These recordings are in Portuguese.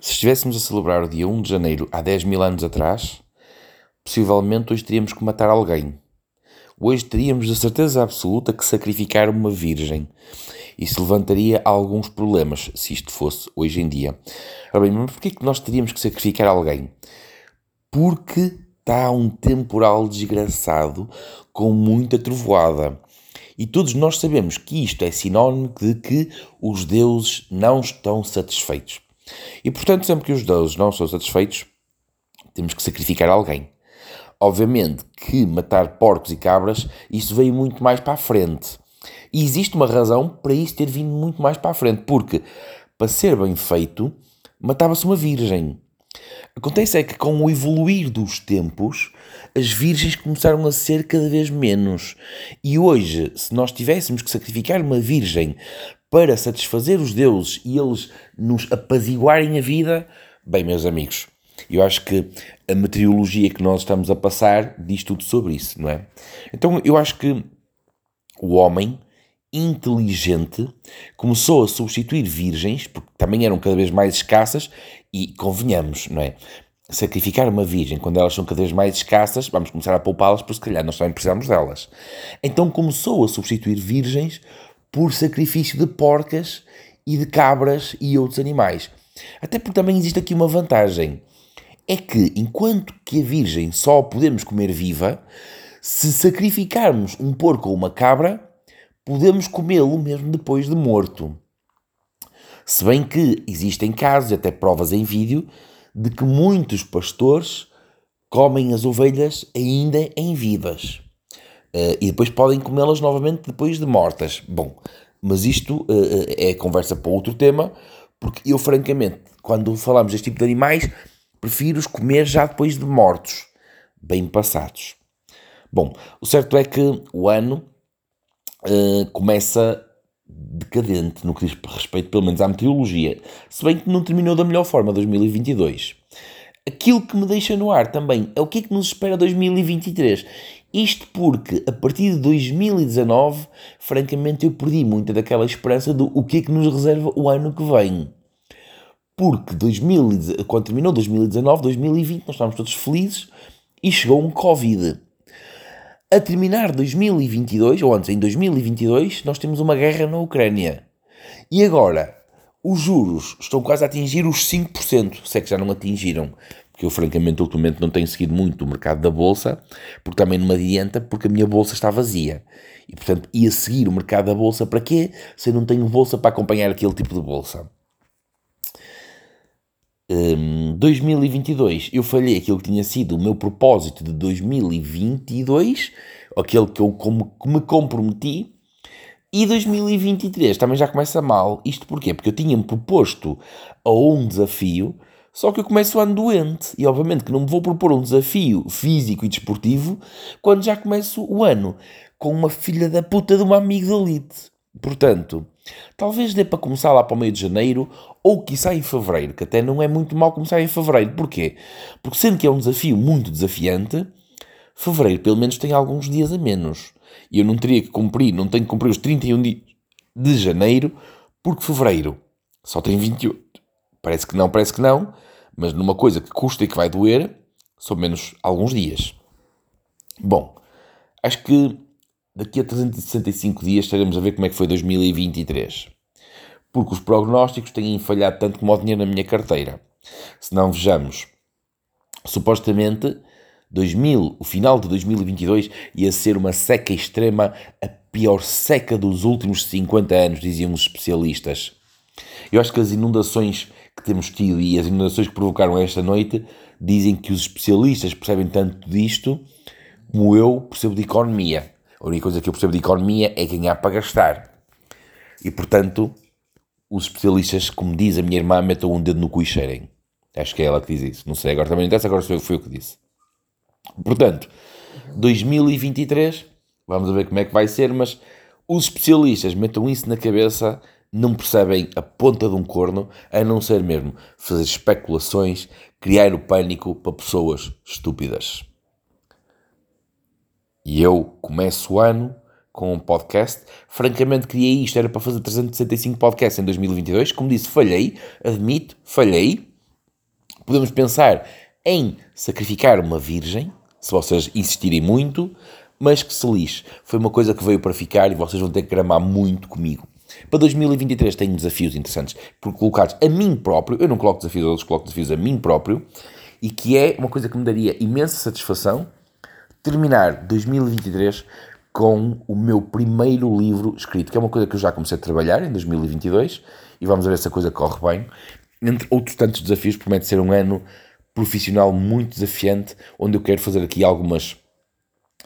Se estivéssemos a celebrar o dia 1 de janeiro há 10 mil anos atrás, possivelmente hoje teríamos que matar alguém. Hoje teríamos de certeza absoluta que sacrificar uma virgem. Isso levantaria alguns problemas, se isto fosse hoje em dia. Ora bem, mas porquê que nós teríamos que sacrificar alguém? Porque está um temporal desgraçado com muita trovoada. E todos nós sabemos que isto é sinónimo de que os deuses não estão satisfeitos. E portanto, sempre que os deuses não são satisfeitos, temos que sacrificar alguém. Obviamente que matar porcos e cabras, isso veio muito mais para a frente. E existe uma razão para isso ter vindo muito mais para a frente, porque para ser bem feito, matava-se uma virgem. Acontece é que com o evoluir dos tempos, as virgens começaram a ser cada vez menos. E hoje, se nós tivéssemos que sacrificar uma virgem para satisfazer os deuses e eles nos apaziguarem a vida, bem, meus amigos, eu acho que a meteorologia que nós estamos a passar diz tudo sobre isso, não é? Então eu acho que o homem inteligente começou a substituir virgens, porque também eram cada vez mais escassas, e convenhamos, não é? Sacrificar uma virgem quando elas são cada vez mais escassas, vamos começar a poupá-las, porque se calhar nós também precisamos delas. Então começou a substituir virgens por sacrifício de porcas e de cabras e outros animais. Até porque também existe aqui uma vantagem. É que enquanto que a virgem só podemos comer viva, se sacrificarmos um porco ou uma cabra, podemos comê-lo mesmo depois de morto. Se bem que existem casos, até provas em vídeo, de que muitos pastores comem as ovelhas ainda em vivas. Uh, e depois podem comê-las novamente depois de mortas. Bom, mas isto uh, é conversa para outro tema, porque eu, francamente, quando falamos deste tipo de animais, prefiro os comer já depois de mortos, bem passados. Bom, o certo é que o ano uh, começa decadente no que diz respeito, pelo menos, à meteorologia, se bem que não terminou da melhor forma 2022. Aquilo que me deixa no ar também é o que é que nos espera 2023. Isto porque, a partir de 2019, francamente, eu perdi muita daquela esperança do o que é que nos reserva o ano que vem. Porque 2000, quando terminou 2019, 2020, nós estávamos todos felizes e chegou um Covid a terminar 2022, ou antes, em 2022, nós temos uma guerra na Ucrânia. E agora, os juros estão quase a atingir os 5%, se é que já não atingiram. Porque eu, francamente, ultimamente não tenho seguido muito o mercado da bolsa, porque também não me adianta, porque a minha bolsa está vazia. E, portanto, ia seguir o mercado da bolsa para quê? Se eu não tenho bolsa para acompanhar aquele tipo de bolsa. Um, 2022 eu falhei aquilo que tinha sido o meu propósito de 2022, aquele que eu como, me comprometi, e 2023 também já começa mal. Isto porquê? Porque eu tinha-me proposto a um desafio, só que eu começo o ano doente. E obviamente que não me vou propor um desafio físico e desportivo quando já começo o ano com uma filha da puta de uma amigdalite. Portanto, talvez dê para começar lá para o meio de janeiro ou quiçá em fevereiro, que até não é muito mal começar em fevereiro. Porquê? Porque sendo que é um desafio muito desafiante, fevereiro pelo menos tem alguns dias a menos. E eu não teria que cumprir, não tenho que cumprir os 31 dias de janeiro, porque fevereiro só tem 28. Parece que não, parece que não, mas numa coisa que custa e que vai doer, são menos alguns dias. Bom, acho que daqui a 365 dias estaremos a ver como é que foi 2023. Porque os prognósticos têm falhado tanto como o dinheiro na minha carteira. Se não vejamos, supostamente 2000, o final de 2022 ia ser uma seca extrema, a pior seca dos últimos 50 anos, diziam os especialistas. Eu acho que as inundações que temos tido e as inundações que provocaram esta noite dizem que os especialistas percebem tanto disto como eu percebo de economia. A única coisa que eu percebo de economia é ganhar para gastar. E, portanto, os especialistas, como diz a minha irmã, metam um dedo no cu e cheirem. Acho que é ela que diz isso. Não sei, agora também não interessa, agora foi, eu que disse. Portanto, 2023, vamos ver como é que vai ser, mas os especialistas metam isso na cabeça, não percebem a ponta de um corno, a não ser mesmo fazer especulações, criar o pânico para pessoas estúpidas. E eu começo o ano com um podcast. Francamente, criei isto, era para fazer 365 podcasts em 2022. Como disse, falhei, admito, falhei. Podemos pensar em sacrificar uma virgem, se vocês insistirem muito, mas que se lixe. Foi uma coisa que veio para ficar e vocês vão ter que gramar muito comigo. Para 2023 tenho desafios interessantes, por colocados a mim próprio, eu não coloco desafios a outros, coloco desafios a mim próprio, e que é uma coisa que me daria imensa satisfação terminar 2023 com o meu primeiro livro escrito, que é uma coisa que eu já comecei a trabalhar em 2022 e vamos ver se a coisa corre bem. Entre outros tantos desafios, promete ser um ano profissional muito desafiante, onde eu quero fazer aqui algumas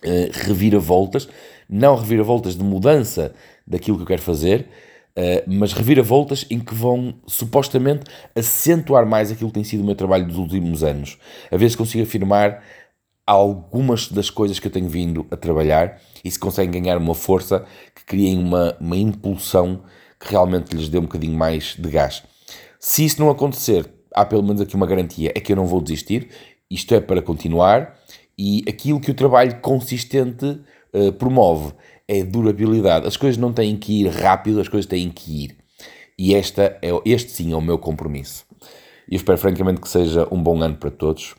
uh, reviravoltas, não reviravoltas de mudança daquilo que eu quero fazer, uh, mas reviravoltas em que vão supostamente acentuar mais aquilo que tem sido o meu trabalho dos últimos anos. A ver se consigo afirmar algumas das coisas que eu tenho vindo a trabalhar e se conseguem ganhar uma força que criem uma, uma impulsão que realmente lhes dê um bocadinho mais de gás. Se isso não acontecer, há pelo menos aqui uma garantia, é que eu não vou desistir, isto é para continuar, e aquilo que o trabalho consistente uh, promove é durabilidade. As coisas não têm que ir rápido, as coisas têm que ir. E esta é, este sim é o meu compromisso. E espero francamente que seja um bom ano para todos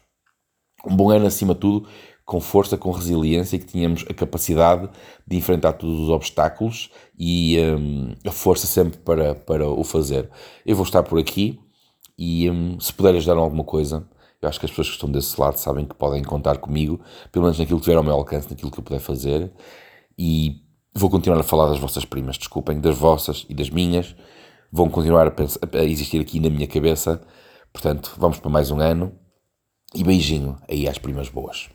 um bom ano acima de tudo, com força, com resiliência e que tínhamos a capacidade de enfrentar todos os obstáculos e um, a força sempre para, para o fazer. Eu vou estar por aqui e um, se puder ajudar em alguma coisa, eu acho que as pessoas que estão desse lado sabem que podem contar comigo, pelo menos naquilo que tiver ao meu alcance, naquilo que eu puder fazer. E vou continuar a falar das vossas primas, desculpem, das vossas e das minhas. Vão continuar a, pensar, a existir aqui na minha cabeça. Portanto, vamos para mais um ano e beijinho aí às primas boas.